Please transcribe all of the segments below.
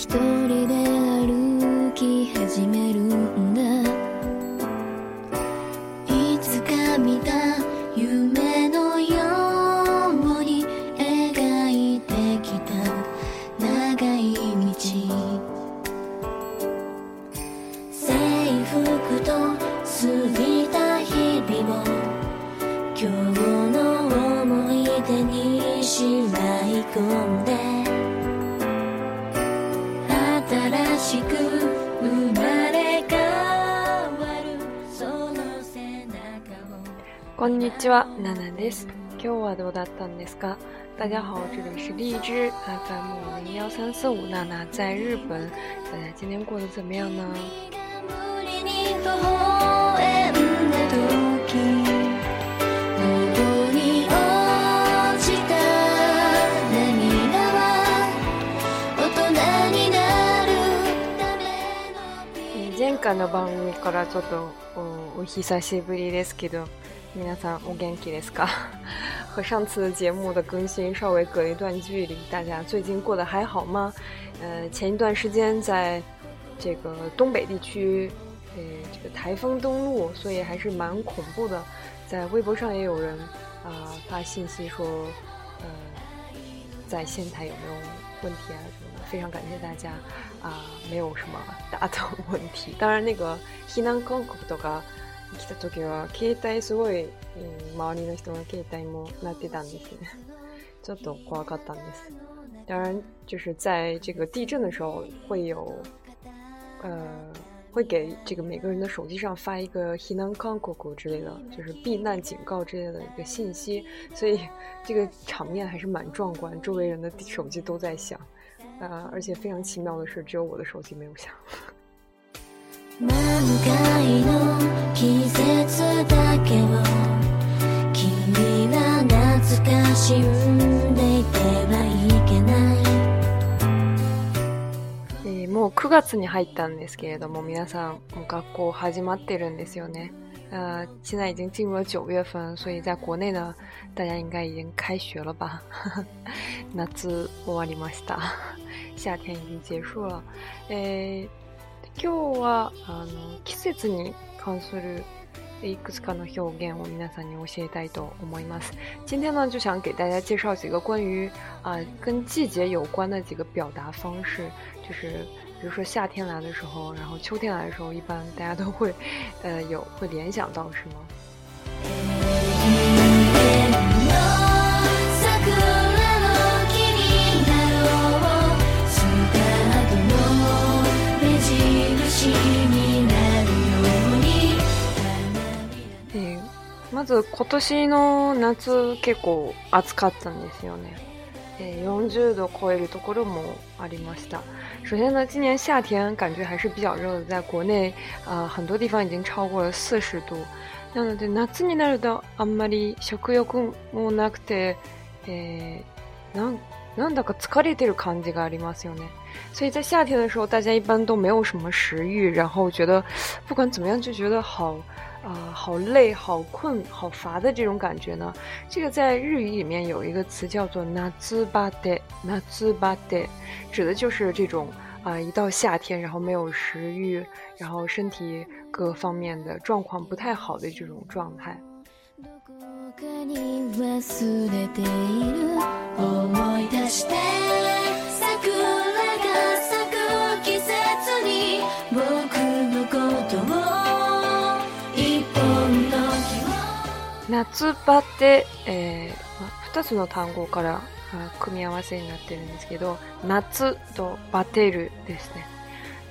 一人で歩き始めるんだいつか見た夢のように描いてきた長い道制服と過ぎた日々を今日の思い出にしまい込んでしく生まれ変わるその背中をこんにちは、ナナです。今日はどうだったんですか大家好，这里是荔枝 FM 五零幺三四五，娜娜在日本。大家今天过得怎么样呢？かな番組からちょっとお久しぶりですけど、皆さんお元気ですか？和上次节目的更新稍微隔一段距离，大家最近过得还好吗？呃，前一段时间在这个东北地区，呃，这个台风登陆，所以还是蛮恐怖的。在微博上也有人啊发信息说，呃，在线台有没有问题啊什么的。非常感谢大家。啊，目をふまがったと思当然那个避难勧告とか来たとは、携帯すごい周りの人も携帯も鳴ってたんです。ちょっと怖かったんです。当然就是在这个地震的时候，会有呃会给这个每个人的手机上发一个避难勧告之类的就是避难警告之类的一个信息，所以这个场面还是蛮壮观，周围人的手机都在响。啊！而且非常奇妙的是，只有我的手机没有响。诶，もう九月に入ったんですけれども、皆さんも学校始まってるんですよね。あ、ちなみにチームウォッチお友達、所以在国内的大家应该已经开学了吧？夏終わりました。じゃあ、天井ジェフは、え、今日はあの季節に関するいくつかの表現を皆さんにお教えたいと思います。今天呢，就想给大家介绍几个关于啊跟季节有关的几个表达方式，就是比如说夏天来的时候，然后秋天来的时候，一般大家都会呃有会联想到什么？まず今年の夏結構暑かったんですよね。え40度超えるところもありました。首先呢，今年夏天感觉还是比较热的，在国内啊、呃、很多地方已经超过了四十度。なので夏になるとあんまり食欲もなくて、えー、なんなんだか疲れてる感じがありますよね。所以在夏天的时候，大家一般都没有什么食欲，然后觉得不管怎么样就觉得好啊，好累、好困、好乏的这种感觉呢？这个在日语里面有一个词叫做“ナズバデ”，ナズバデ，指的就是这种啊，一到夏天，然后没有食欲，然后身体各方面的状况不太好的这种状态。夏バテ、えー、2つの単語から組み合わせになってるんですけど、夏とバテるですね。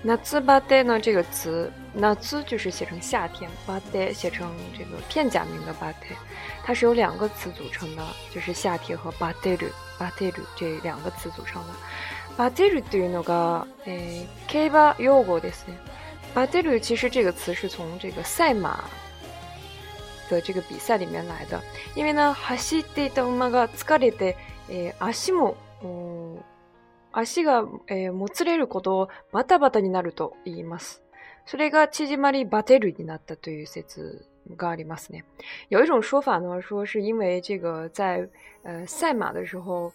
夏バテの这个词，夏就是写成夏天，バテ写成这个片假名的バテ，它是由两个词组成的，就是夏天和バテる、バテる这两个词组成的。バテるというのが、えー、競馬用語ですね。バテる其实这个词是从这个赛马的这个比赛里面来的。因为呢、走っていた馬が疲れて、えー、足も、足が、えー、もつれることをバタバタになると言います。それが縮まりバテるになったという説がありますね。有一种说法呢，说是因为这个在呃赛马的时候，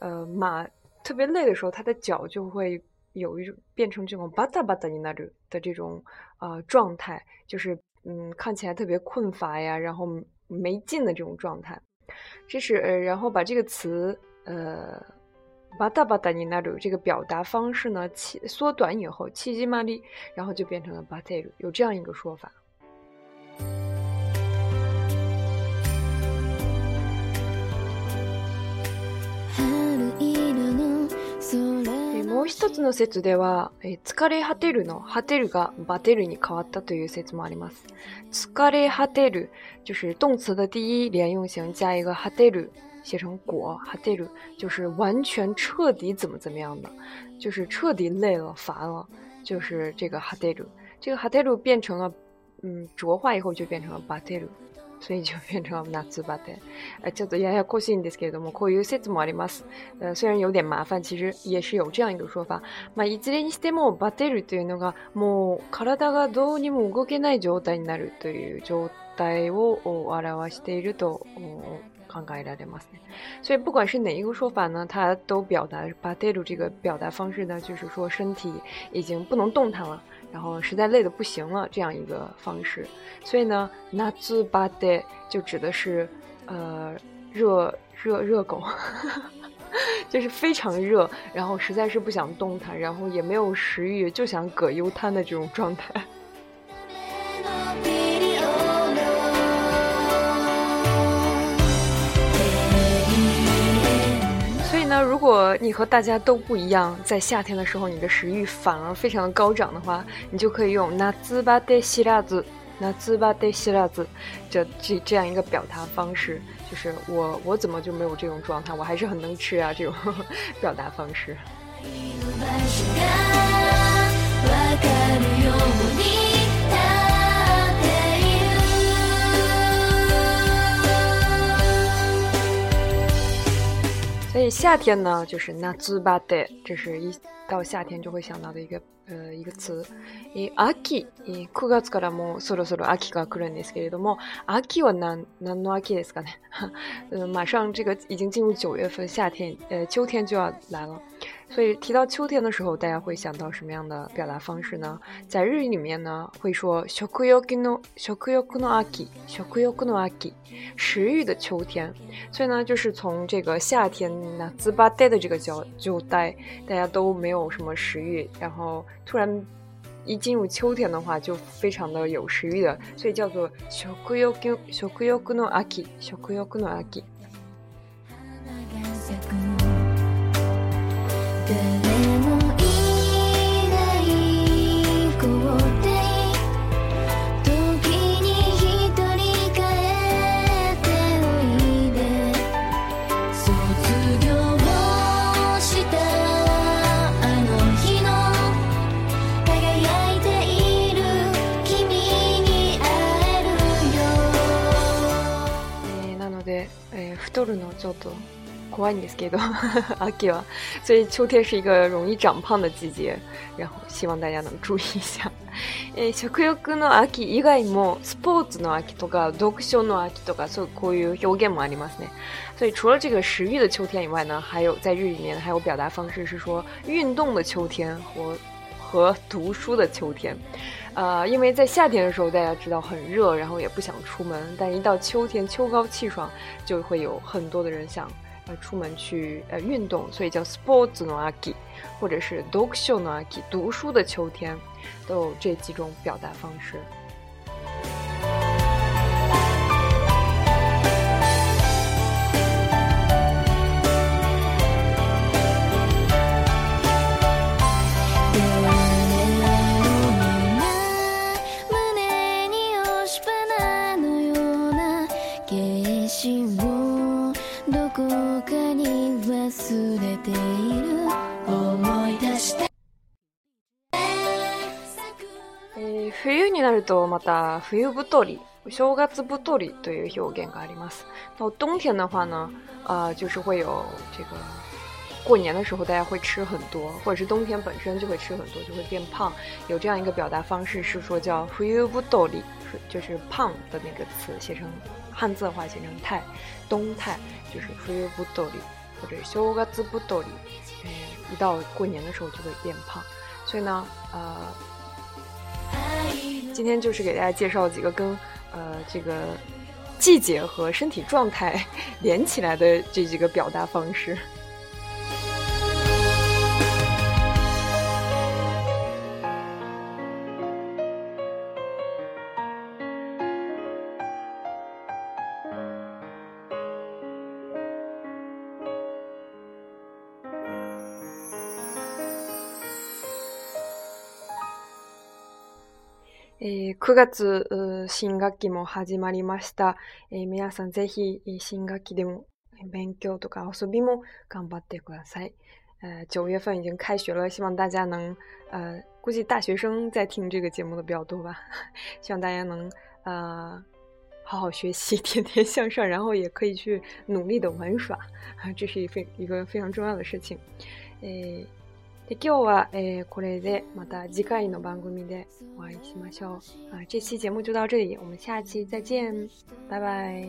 呃马特别累的时候，它的脚就会有一种变成这种的这种呃状态，就是嗯，看起来特别困乏呀，然后没劲的这种状态，这是呃，然后把这个词呃，把“大巴达尼那鲁”这个表达方式呢，缩短以后“气急曼利”，然后就变成了“巴泰鲁”，有这样一个说法。もう一つの説では、えー、疲れ果てるの果てるがバテるに変わったという説もあります。疲れ果てる就是動詞的第一連用型加一个果てる写成果果てる就是完全彻底怎么怎么样的，就是彻底累了烦了，就是这个果てる。这个果てる变成了，嗯，浊化以后就变成了バテる。水上月亮夏バテ。ちょっとややこしいんですけれども、こういう説もあります。虽然有点麻烦、其实也是有这样一个说法。まあ、いずれにしても、バテるというのが、もう体がどうにも動けない状態になるという状態を表していると考えられますね。所以不管是哪一个说法呢，它都表达巴 a 鲁这个表达方式呢，就是说身体已经不能动弹了。然后实在累的不行了，这样一个方式，所以呢，那兹巴德就指的是，呃，热热热狗，就是非常热，然后实在是不想动弹，然后也没有食欲，就想葛优瘫的这种状态。如果你和大家都不一样，在夏天的时候你的食欲反而非常的高涨的话，你就可以用那兹巴得希腊ズ、那兹巴得希腊ズ这这这样一个表达方式，就是我我怎么就没有这种状态？我还是很能吃啊这种 表达方式。夏天呢，就是夏ズバデ，这是一到夏天就会想到的一个呃一个词。えアキ、えクガツカラモ、スそろルアキが来るんですけれども、秋はなんなんの秋ですかね？嗯，马上这个已经进入九月份，夏天呃秋天就要来了。所以提到秋天的时候，大家会想到什么样的表达方式呢？在日语里面呢，会说“食欲の食欲の秋，食欲の秋，食欲的秋天”。所以呢，就是从这个夏天那“つ巴だ”的这个角就呆，大家都没有什么食欲，然后突然一进入秋天的话，就非常的有食欲的，所以叫做“食欲食欲の秋，食欲の秋”。も、いい。いいいな時にに一人ええてておでで。卒業した。あのの。の日輝るる君会よ。太るのちょっといんですけ阿秋は。所以秋天是一个容易长胖的季节，然后希望大家能注意一下。诶，食料の秋以外もスポーツの秋とか読書の秋とか、そうこういう表現もありますね。所以除了这个食欲的秋天以外呢，还有在日语里面还有表达方式是说运动的秋天和和读书的秋天。呃，因为在夏天的时候大家知道很热，然后也不想出门，但一到秋天，秋高气爽，就会有很多的人想。呃，出门去呃运动，所以叫 sports noaki，或者是 d o k s h o n a k i 读书的秋天，都有这几种表达方式。え、冬になるとまた冬太り、正月太りという表現があります。那冬天的话呢，啊，就是会有这个过年的时候大家会吃很多，或者是冬天本身就会吃很多，就会变胖。有这样一个表达方式是说叫“冬肥り”，就是胖的那个词，写成汉字的话写成“太”，冬太就是“冬肥り”。或者小个子不兜里，一到过年的时候就会变胖，所以呢，呃，今天就是给大家介绍几个跟呃这个季节和身体状态 连起来的这几个表达方式。えー、9月、新学期も始まりました。えー、皆さんぜひ、新学期でも勉強とか遊びも頑張ってください。呃，九月份已经开学了，希望大家能，呃，估计大学生在听这个节目的比较多吧。希望大家能，呃，好好学习，天天向上，然后也可以去努力的玩耍，这是一非一个非常重要的事情。诶、呃。で今日は、えー、これでまた次回の番組でお会いしましょう。啊，这期节目就到这里，我们下期再见，拜拜。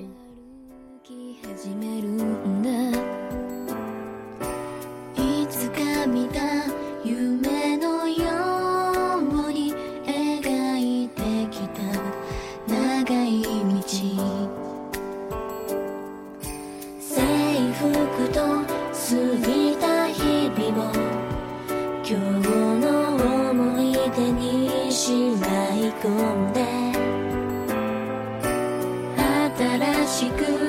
いつか見た夢のように描いてきた長い道制服と過ぎた込んで新しく